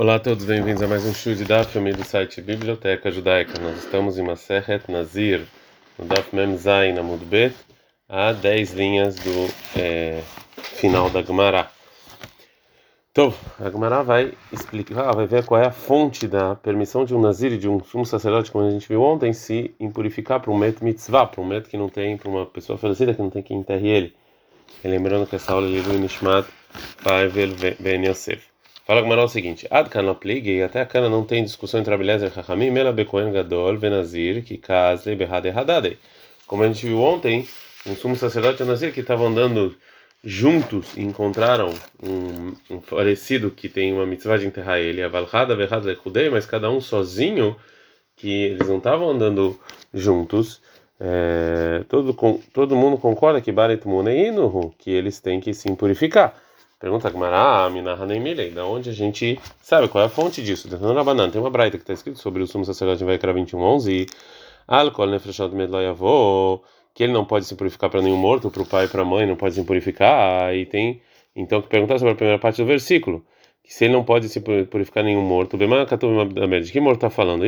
Olá a todos, bem-vindos a mais um show de Daf, do site Biblioteca Judaica. Nós estamos em Maseret Nazir, no Daf Mem Zain, na Mudbet, a 10 linhas do é, final da Gemara. Então, a Gemara vai explicar, vai ver qual é a fonte da permissão de um Nazir de um sumo sacerdote, como a gente viu ontem, se impurificar para um met mitzvah, para um met que não tem, para uma pessoa falecida que não tem que enterre ele. E lembrando que essa aula é livro Nishmat Pavel Ben Yosef. Fala Gamara o seguinte: Ad kana pligi, até a cana não tem discussão entre Abelezer e Chachamim, Mela Bekoen Gadol, Venazir, que casle Behade Hadade. Como a gente viu ontem, um sumo sacerdote e Nazir que estavam andando juntos e encontraram um, um falecido que tem uma mitzvah de enterrar ele, a Valhada Behade Lekudei, mas cada um sozinho, que eles não estavam andando juntos. É, todo, todo mundo concorda que Barit Muneinuhu, que eles têm que se purificar. Pergunta Gmará, Minaha Neimilei, da onde a gente sabe qual é a fonte disso? Banana tem uma braita que está escrito sobre o sumo sacerdote em Vaikra 21:11 e Alcool nefreshot medloyavô, que ele não pode se purificar para nenhum morto, para o pai e para a mãe não pode se purificar. E tem então que perguntar sobre a primeira parte do versículo, que se ele não pode se purificar nenhum morto, de que morto está falando?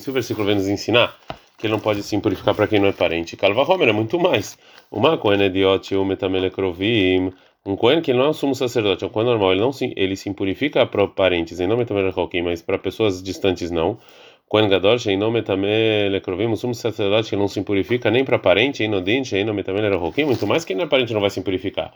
Se o versículo vem nos ensinar que ele não pode se purificar para quem não é parente, Calva Homer é muito mais. Uma coisa é idiota, o metamelekrovim um Cohen que não é um sumo sacerdote, é um Cohen normal, ele não se, ele se purifica para parentes, em nome também mas para pessoas distantes não. Cohen Gadol, em nome também lecrovim, um sumo sacerdote que não se purifica nem para parente, em nodinte, em nome também lecrovim, muito mais que não é parente não vai se purificar.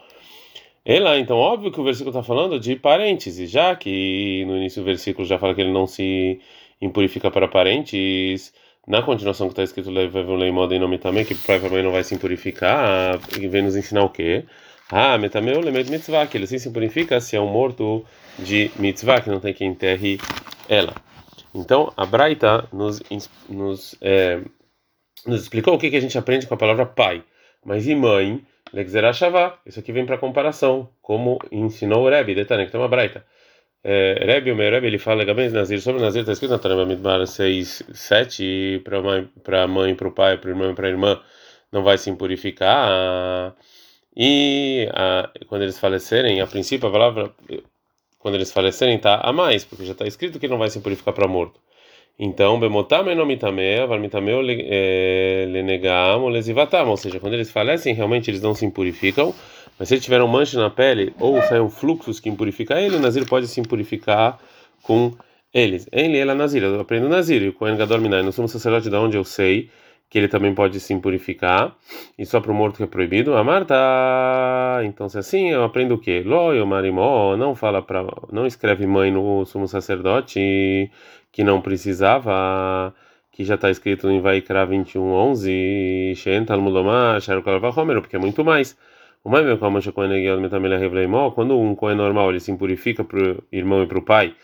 Ela, então, óbvio que o versículo está falando de parentes, e já que no início do versículo já fala que ele não se impurifica para parentes, na continuação que está escrito em nome também, que pai e mãe não vai se impurificar, e vem nos ensinar o quê? Ah, metameu lemed mitzvah, que ele assim se purifica se é um morto de mitzvah, que não tem que enterre ela. Então, a Braita nos, nos, é, nos explicou o que, que a gente aprende com a palavra pai. Mas e mãe? Legzerashavá. Isso aqui vem para comparação, como ensinou o Rebbe, detalhe, que tem uma Braita. É, Rebbe, o meu Rebbe, ele fala Gabens Nazir. Sobre Nazir está escrito na Torá Midbar 6, 7, para a mãe, para o pai, para o irmão e para a irmã, não vai se impurificar. E a, quando eles falecerem, a princípio a palavra, quando eles falecerem, está a mais, porque já está escrito que não vai se purificar para morto. Então, lesivatam, ou seja, quando eles falecem, realmente eles não se impurificam, mas se eles tiveram mancha na pele ou saem fluxos que impurificam ele, o Nazir pode se impurificar com eles. Ele, ela, Nazir, eu aprendo Nazir, e o Kohen Gadol Minai, não somos sacerdote de onde eu sei que ele também pode se impurificar, e só para o morto que é proibido. A Marta, então se assim, eu aprendo o quê? Loio, marimó, não fala para, não escreve mãe no sumo sacerdote que não precisava, que já está escrito em Vaikra 21:11, Shen Talmudomar, Sharukalvahomer, porque é muito mais. O mais meu quando um cohen normal ele se impurifica para o irmão e para o pai,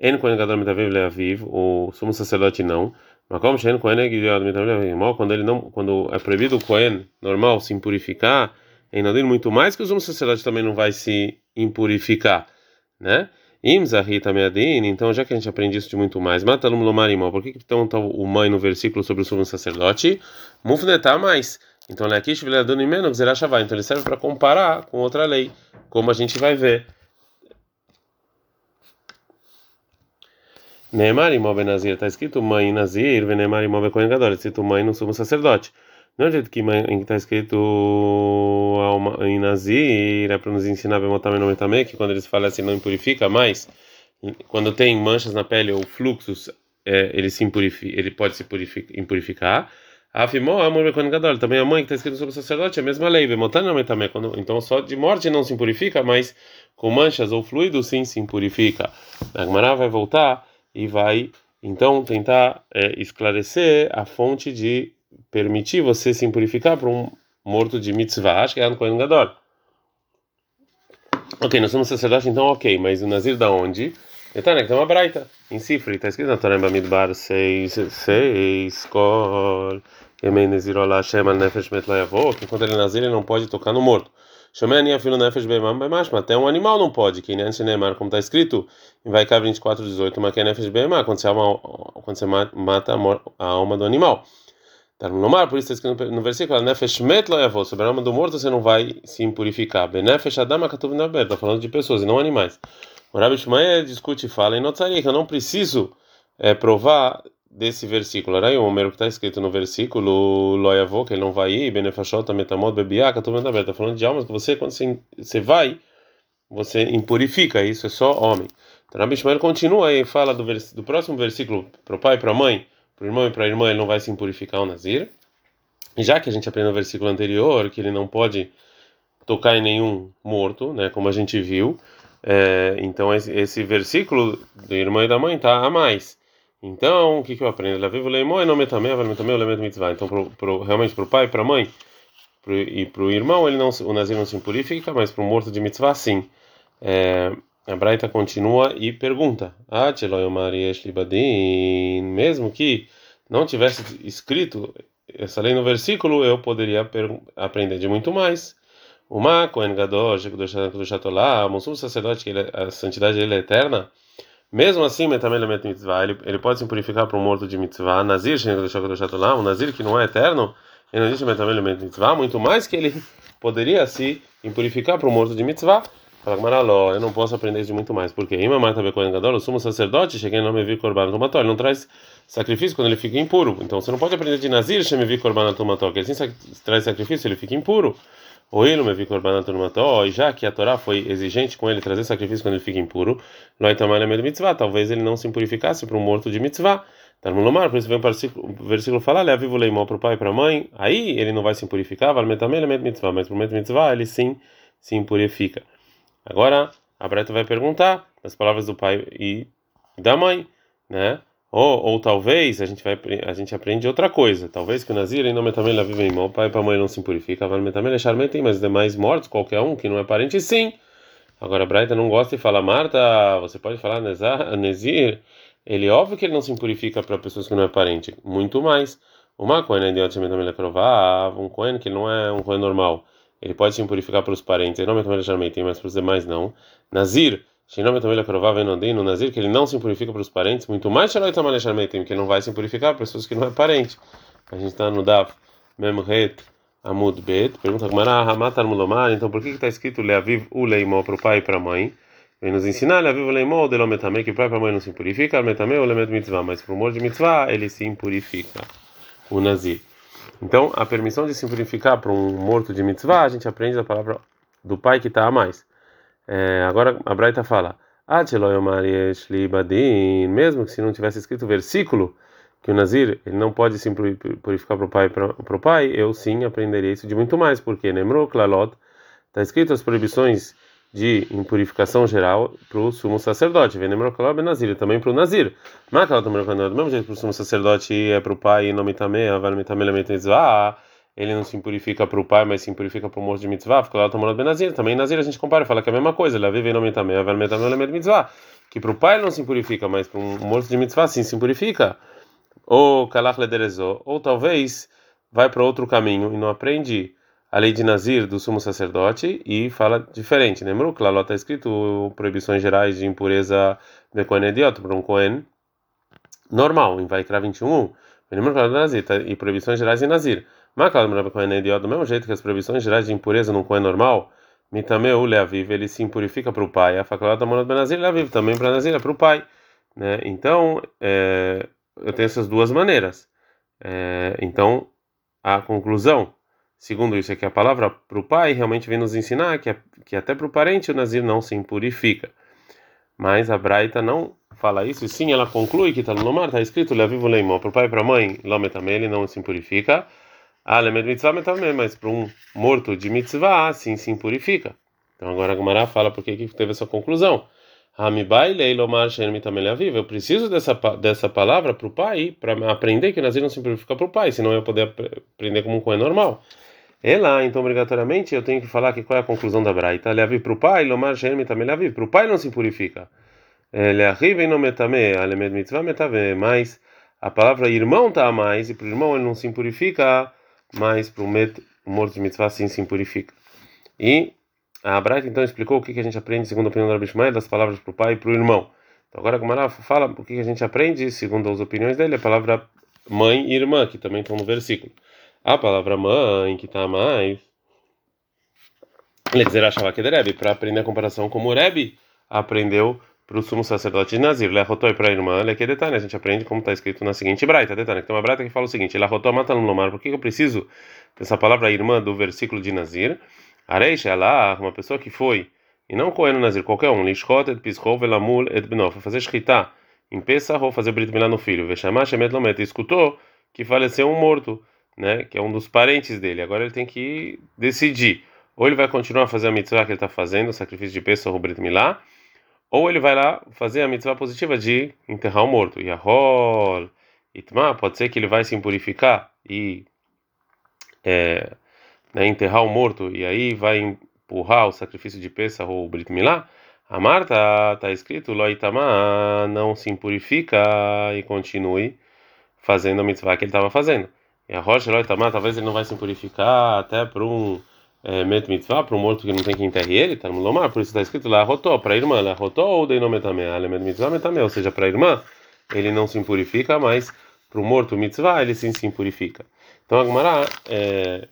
en cohen gadol metaviv leaviv, o sumo sacerdote não. Mas como Shen Kohen quando ele não, quando é proibido o Kohen normal se impurificar, em Nadir muito mais que os homens sacerdotes também não vai se impurificar, né? Então já que a gente aprende isso de muito mais, por que então tá o mãe no versículo sobre o sumo sacerdote? Mais. Então, viladun imenu então ele serve para comparar com outra lei, como a gente vai ver. Neymar imó benazir, está escrito mãe nazir, venemar imó becoen gadol, está escrito mãe no sumo sacerdote. Não é jeito que está escrito em nazir, é para nos ensinar bemotamem no também que quando eles falecem não impurifica mais, quando tem manchas na pele ou fluxos, é, ele se impurifica, ele pode se impurificar. Afimó, amor becoen gadol, também a mãe que está escrito sobre o sacerdote, é a mesma lei, bemotamem também, então só de morte não se impurifica, mas com manchas ou fluidos sim se impurifica. A Gemara vai voltar e vai então tentar é, esclarecer a fonte de permitir você se purificar para um morto de mitzvah, acho que é no Kohen Gadol. Ok, nós somos sacerdotes, então ok, mas o Nazir da onde? Então, né, tem uma braita em Sifri, está escrito na Torá Bamidbar 6, 6, Kol, Yemei Nezirol Hashem al Nefesh Met que enquanto ele é Nazir ele não pode tocar no morto. Chamei a filho nefesh beimam beimashma. Até um animal não pode. Que nem Neymar, como está escrito em Vaikar 24, 18, mas que é nefesh beimam, quando você, quando você mata a alma do animal. No mar, por isso está escrito no versículo, nefesh met sobre a alma do morto você não vai se impurificar. Benefesh adama katuv naber, está falando de pessoas e não animais. O Rabi Shmuel discute e fala em Notzarik, eu não preciso é, provar desse versículo. Era o número que está escrito no versículo Loyavô, que ele não vai ir, Benefashota, Metamod, Bebiaka, estou vendo aberto. Está falando de almas que você, quando você, você vai, você impurifica, isso é só homem. Então, Rabi Shmuel continua e fala do, vers, do próximo versículo para o pai e para a mãe, para o irmão e para a irmã, ele não vai se impurificar o Nazir. E já que a gente aprendeu no versículo anterior que ele não pode tocar em nenhum morto, né, como a gente viu, é, então esse, esse, versículo do irmão e da mãe tá a mais. Então, o que, que eu aprendo? O mitzvah. Então, pro, pro, realmente, para o pai para a mãe pro, e para o irmão, ele não, o nazir não se impurifica, mas para o morto de mitzvah, sim. É, a Braita continua e pergunta: mesmo que não tivesse escrito essa lei no versículo, eu poderia aprender de muito mais. Uma Kohen Gadol, um sumo sacerdote, que ele, a santidade dele é eterna, mesmo assim, mitzvah, ele, ele pode se purificar para um morto de mitzvah. Nazir, um nazir que não é eterno, ele não existe mitzvah, muito mais que ele poderia se impurificar para um morto de mitzvah. Fala Maraló, eu não posso aprender de muito mais, porque Ima Marta Bekohen Gadol, o sumo sacerdote, cheguei no Mevi Korban Tomató, ele não traz sacrifício quando ele fica impuro. Então você não pode aprender de Nazir, Shemevi Korban Tomató, que ele sim traz sacrifício, ele fica impuro. O Ilo Mevi Korban Tomató, e já que a Torá foi exigente com ele trazer sacrifício quando ele fica impuro, Mitzvah, talvez ele não se impurificasse para um morto de Mitzvah. Talmulomar, por isso vem o versículo falar, leva vivo leimão para o pai e para a mãe, aí ele não vai se impurificar, vai metamel, mitzvah, mas para o mitzvah ele sim se impurifica. Agora, a Breta vai perguntar as palavras do pai e da mãe, né? Ou, ou talvez a gente vai a gente aprende outra coisa. Talvez que o Nazir em nome também vive em o pai para mãe não se purifica, vai também deixar tem, mas demais mortos, qualquer um que não é parente, sim. Agora Braita não gosta e fala, Marta, você pode falar Nazir? Ele óbvio que ele não se purifica para pessoas que não é parente, muito mais. Uma coisa de também um cohen que não é um cohen normal ele pode se purificar para os parentes, não tem, mas para os demais não. Nazir, no Nazir, que ele não se purifica para os parentes, muito mais que ele não vai se purificar para pessoas que não é parente. A gente está no Daf Memret Amud Bet, pergunta como Hamatar Mulomar, então por que está escrito Leaviv o Leimó para o pai e para a mãe? Vem nos ensinar Leaviv o Leimó o Delometame, que o pai e a mãe não se purifica, Metame o Lemet Mitzvah, mas para o amor de Mitzvah ele se purifica. O Nazir. Então, a permissão de simplificar para um morto de mitzvah, a gente aprende da palavra do pai que está a mais. É, agora, a Braita fala: mesmo que se não tivesse escrito o versículo que o Nazir ele não pode se purificar para o pai, para o pai, eu sim aprenderia isso de muito mais, porque Nemro Klalot está escrito as proibições de impurificação geral para o sumo sacerdote. Venemro Klalot Nazir, também para o Nazir. Mas do mesmo jeito para o sumo sacerdote é para o pai e não mitame, aval mitame mitzvah, ele não se impurifica para o pai, mas se impurifica para o morto de mitzvah. Porque lá tomando Nazir, também Nazir a gente compara, fala que é a mesma coisa. Ele vive não mitame, aval mitame mitzvah. Que para o pai não se impurifica, mas para um morto de mitzvah sim se impurifica. Ou kalach lederezó, ou talvez vai para outro caminho e não aprende a lei de Nazir do sumo sacerdote e fala diferente. Lembrou que lá está escrito proibições gerais de impureza de Kohen idiota para um Kohen normal, em Vaikra 21. Lembrou que lá Nazir tá, e proibições gerais de Nazir. Mas para Kohen idiota, do mesmo jeito que as proibições gerais de impureza num Kohen normal, Mitameu Leaviv, ele se impurifica para o pai. A faculdade da Monad Benazir Leaviv também para Nazir, é para o pai. Né? Então, é, eu tenho essas duas maneiras. É, então, a conclusão Segundo isso, é que a palavra para o pai realmente vem nos ensinar que, que até para o parente o Nazir não se impurifica. Mas a Braita não fala isso, e sim ela conclui que está no Lomar, está escrito Levivo Leimó, para o pai e para a mãe, Lometame, ele não se impurifica. Ah, Lemed Mitzvah Metame, mas para um morto de Mitzvah, sim se impurifica. Então agora a Gumara fala porque que teve essa conclusão. Eu preciso dessa, dessa palavra para o pai, para aprender que Nazir não se impurifica para o pai, senão eu poder aprender como um coelho normal. É lá, então obrigatoriamente eu tenho que falar que qual é a conclusão da Braita. Leavi para o pai, lomar também leavi. Para o pai não se purifica. Leahiv não metame, alemed mitzvah metave. Mas a palavra irmão está a mais, e para o irmão ele não se purifica, mas para o morto de mitzvah sim se purifica. E a Braita então explicou o que, que a gente aprende, segundo a opinião do Rabi Shmuel, das palavras para o pai e para o irmão. Então agora a Gumara fala o que, que a gente aprende, segundo as opiniões dele, a palavra mãe e irmã, que também estão no versículo. A palavra mãe, que está mais. Ele dizer achava que Rebbe, para aprender a comparação como o Rebbe, aprendeu para o sumo sacerdote de Nazir. Lerotoi para a irmã, que detalhe, a gente aprende como está escrito na seguinte braita, detalhe, tem uma braita que fala o seguinte, Lerotoi mata no lomar, por que eu preciso dessa palavra irmã do versículo de Nazir? Areixa, lá, uma pessoa que foi, e não coeno Nazir, qualquer um, lishkot et pischov elamul et benof, fazer shkita, em Pesach ou fazer brit milá no filho, vechamar shemet lomet, escutou que faleceu um morto, né, que é um dos parentes dele, agora ele tem que decidir, ou ele vai continuar a fazer a mitzvah que ele está fazendo, o sacrifício de Pesach ou brit milá, ou ele vai lá fazer a mitzvah positiva de enterrar o morto. Yahol, Itma, pode ser que ele vai se impurificar e é, né, enterrar o morto, e aí vai empurrar o sacrifício de Pesach ou Brit Milá. A Marta está escrito, Loitama, não se impurifica e continue fazendo a mitzvah que ele estava fazendo. E a rocha Loitama, talvez ele não vai se impurificar até por um é, met mitzvah para um morto que não tem que enterrar ele, tá no lomar, por isso está escrito lá rotó para a irmã, lá rotó ou dei nome também, met mitzvah metamé, ou seja, para a irmã ele não se impurifica, mas para o morto mitzvah ele sim se impurifica. Então a Gemara é,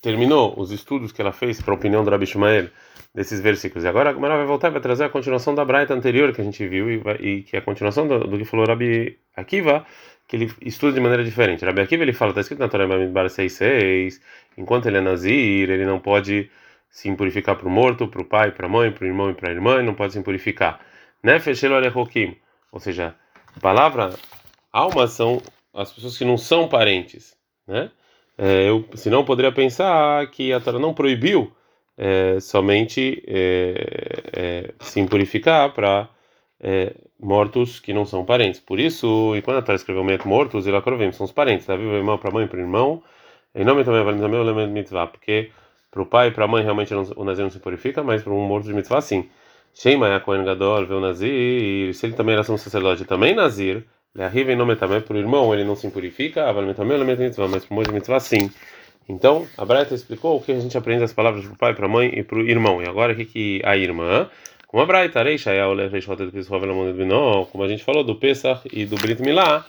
terminou os estudos que ela fez para a opinião do Rabi Shumael desses versículos. E agora a Gemara vai voltar e vai trazer a continuação da Braita anterior que a gente viu e, vai, e que é a continuação do, do que falou Rabi Akiva, que ele estuda de maneira diferente. Rabi Akiva ele fala, está escrito na Torá Bamidbar 6.6, enquanto ele é nazir, ele não pode se impurificar para o morto, para o pai, para a mãe, para o irmão e para a irmã, ele não pode se impurificar. Nefesh Elorehokim, ou seja, palavra alma são as pessoas que não são parentes, né? É, eu, senão eu poderia pensar que a Torá não proibiu é, somente é, é se impurificar para é, mortos que não são parentes. Por isso, e quando a Torá escreveu mortos, ele acrovim, são os parentes, tá? Viva irmão para mãe, para irmão, em nome também vale também o elemento mitzvah, porque para o pai e para a mãe realmente não, o nazir não se purifica, mas para um morto de mitzvah sim. Sheima é Kohen Gadol, vê o nazir, se ele também era um sacerdote também nazir, ele arriva em nome também para o irmão, ele não se purifica, vale também o elemento mitzvah, mas para o morto de mitzvah sim. Então, a Breta explicou o que a gente aprende as palavras para o pai, para a mãe e para o irmão. E agora o que, que a irmã, como a Braita, como a gente falou do Pesach e do Brit Milá,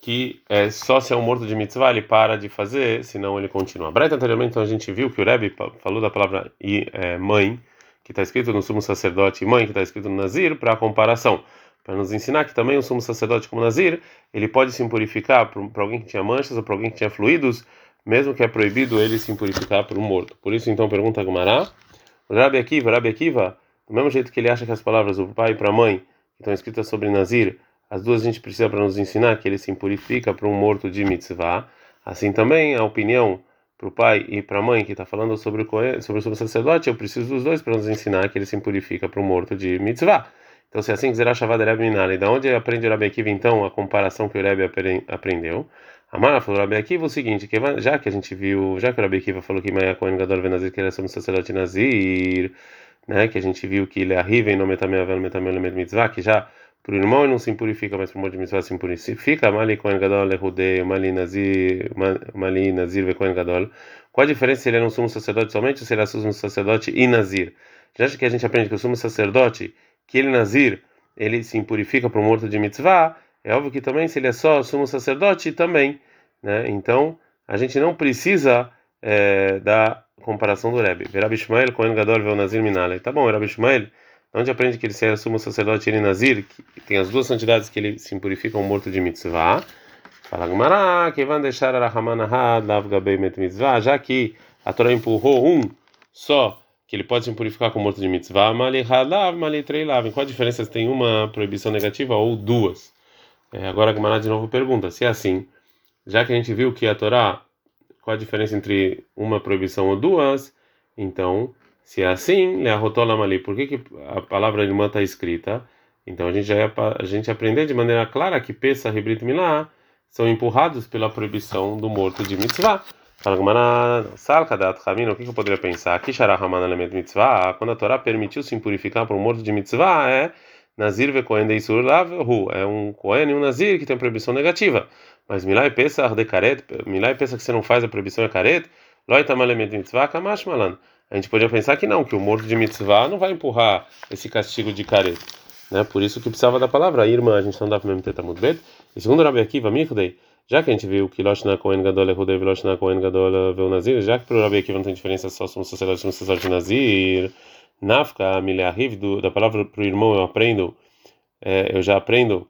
que é, só se é um morto de mitzvah ele para de fazer, senão ele continua. Braita anteriormente então, a gente viu que o Rebbe falou da palavra é, mãe, que está escrito no sumo sacerdote, e mãe, que está escrito no Nazir, para comparação. Para nos ensinar que também o sumo sacerdote, como Nazir, ele pode se impurificar para alguém que tinha manchas ou para alguém que tinha fluidos, mesmo que é proibido ele se impurificar por um morto. Por isso, então, pergunta a Gumará, Rabi Akiva, Rabi Akiva, do mesmo jeito que ele acha que as palavras do pai para a mãe, que estão escritas sobre Nazir, as duas a gente precisa para nos ensinar que ele se impurifica para um morto de mitzvah. Assim também a opinião para o pai e para a mãe que está falando sobre o, sobre o sacerdote, eu preciso dos dois para nos ensinar que ele se impurifica para um morto de mitzvah. Então, se é assim quiser achar Rebbe Minari, da onde aprende o Rabi Akiva, então, a comparação que o Rebbe aprendeu? Amara falou Rabi Akiva o seguinte, que já que a gente viu, já que o Rabi Akiva falou que Maia Kohen Gadol Venazir, que era sobre o sacerdote Nazir, né, que a gente viu que ele arriva em nome também, mitzvah, que já para o irmão ele não se impurifica, mas para o morto de mitzvah se impurifica. Mali Kohen Gadol Lehudei, Mali Nazir, Mali Nazir ve Kohen Gadol. Qual a diferença se ele é um sumo sacerdote somente ou se ele é sumo sacerdote e Nazir? Já que a gente aprende que o sumo sacerdote, que ele Nazir, ele se impurifica para o morto de mitzvah, é óbvio que também se ele é só sumo sacerdote, também. Né? Então, a gente não precisa é, da comparação do Rebbe. Verab Ishmael, Kohen Gadol, Vel Nazir Minale. Tá bom, Verab Ishmael onde aprende que ele se é sumo sacerdote ele nazir, que tem as duas santidades que ele se impurifica um morto de mitzvah. Fala Gumara, que vão deixar Rahamanahad, Lavgabei Met Mitzvah, já que a Torá empurrou um só, que ele pode se impurificar com morto de mitzvah, Malihalav, Malitreilav. Qual a diferença se tem uma proibição negativa ou duas? É, agora a Gumara de novo pergunta: se é assim, já que a gente viu que a Torá, qual a diferença entre uma proibição ou duas, então se é assim, ali, por que, que a palavra irmã está escrita? Então a gente já ia, a gente aprender de maneira clara que Pesa e Brit Milá são empurrados pela proibição do morto de mitzvah. O que eu poderia pensar? Quando a Torá permitiu se impurificar por um morto de mitzvah, é Nazir ve Kohen de Isur Lavhu, é um Kohen e um Nazir que tem proibição negativa. Mas Milá e Pesach de Karet, Milá e Pesach que você não faz a proibição é Karet, Loitama Lemet Mitzvah, Kamash Malan a gente podia pensar que não, que o morto de mitzvah não vai empurrar esse castigo de careta. Né? Por isso que precisava da palavra irmã, a gente não dá para mesmo ter muito E segundo Rabi Akiva, Michdei, já que a gente viu que Loshna Kohen Gadol é Hudei, Loshna Kohen Gadol é Nazir, já que para o Rabi Akiva não tem diferença só somos sacerdote e sacerdote Nazir, Nafka mileahiv da palavra para o irmão eu aprendo, é, eu já aprendo,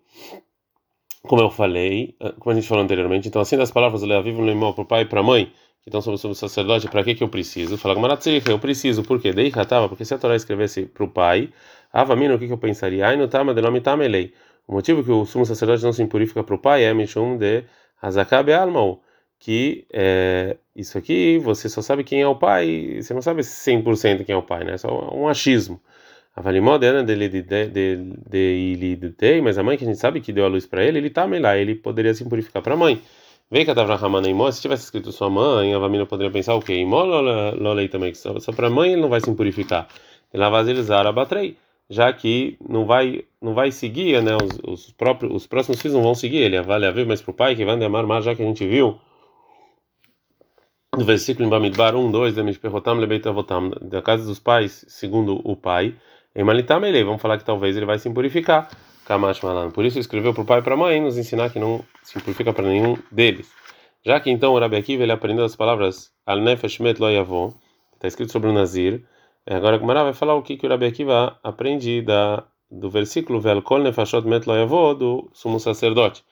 como eu falei, como a gente falou anteriormente. Então assim das palavras leaviv no irmão para o pai e para a mãe, que estão sobre o sacerdote, para que que eu preciso? Fala Gamaratzich, eu preciso, por quê? Dei tava, porque se a Torá escrevesse para o pai, Avamino, o que eu pensaria? Ai no tama de nome tamelei. O motivo que o sumo sacerdote não se impurifica para o pai é Mishum de Hazakabe Almau que é, isso aqui você só sabe quem é o pai, você não sabe 100% quem é o pai, né? É só um achismo. A valimodena dele de ele mas a mãe que a gente sabe que deu a luz para ele, ele tá lá, ele poderia se purificar para a mãe. Vem que a Imó, se tivesse escrito sua mãe, a Vamina poderia pensar o quê? Imó lolei também, só, só para a mãe ele não vai se purificar. Ele vai zar abatrei, já que não vai não vai seguir, né? Os, os próprios os próximos filhos não vão seguir ele. Vale a ver para o pai que vai amar mais já que a gente viu no versículo em Bamidbar 1, 2, da casa dos pais, segundo o pai, em Malitam vamos falar que talvez ele vai se purificar. Kamash Malan. Por isso escreveu para o pai e para a mãe nos ensinar que não se purifica para nenhum deles. Já que então o Rabi Akiva ele aprendeu as palavras Al Nefesh Met está escrito sobre o Nazir. Agora o Mará vai falar o que, que o Rabi Akiva aprende da, do versículo Vel Kol Nefashot Met Lo do sumo sacerdote.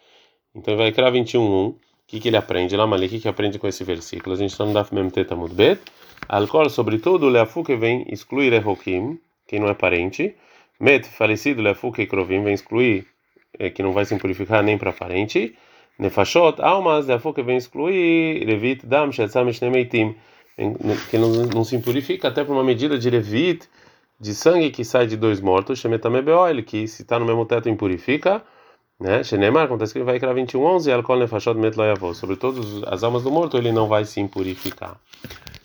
Então vai criar 21, 1 que, que ele aprende lá, Mali? O que, que aprende com esse versículo? A gente está no Daf Memtet Tamud Bet. Alcool, sobretudo, Leafu que vem excluir Ehokim, quem não é parente. Met, falecido, Leafu que Krovim, vem excluir, é, que não vai se purificar nem para parente. Nefashot, almas, Leafu que vem excluir Revit, Dam, Shetzam, Shnemeitim, que não, não se purifica até por uma medida de Revit, de sangue que sai de dois mortos, Shemetamebeoil, que se está no mesmo teto impurifica né? Shenemar, acontece que ele vai criar 21, 11, Alcool Nefashot Met Sobre todas as almas do morto, ele não vai se impurificar.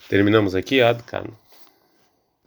Terminamos aqui, Adkan.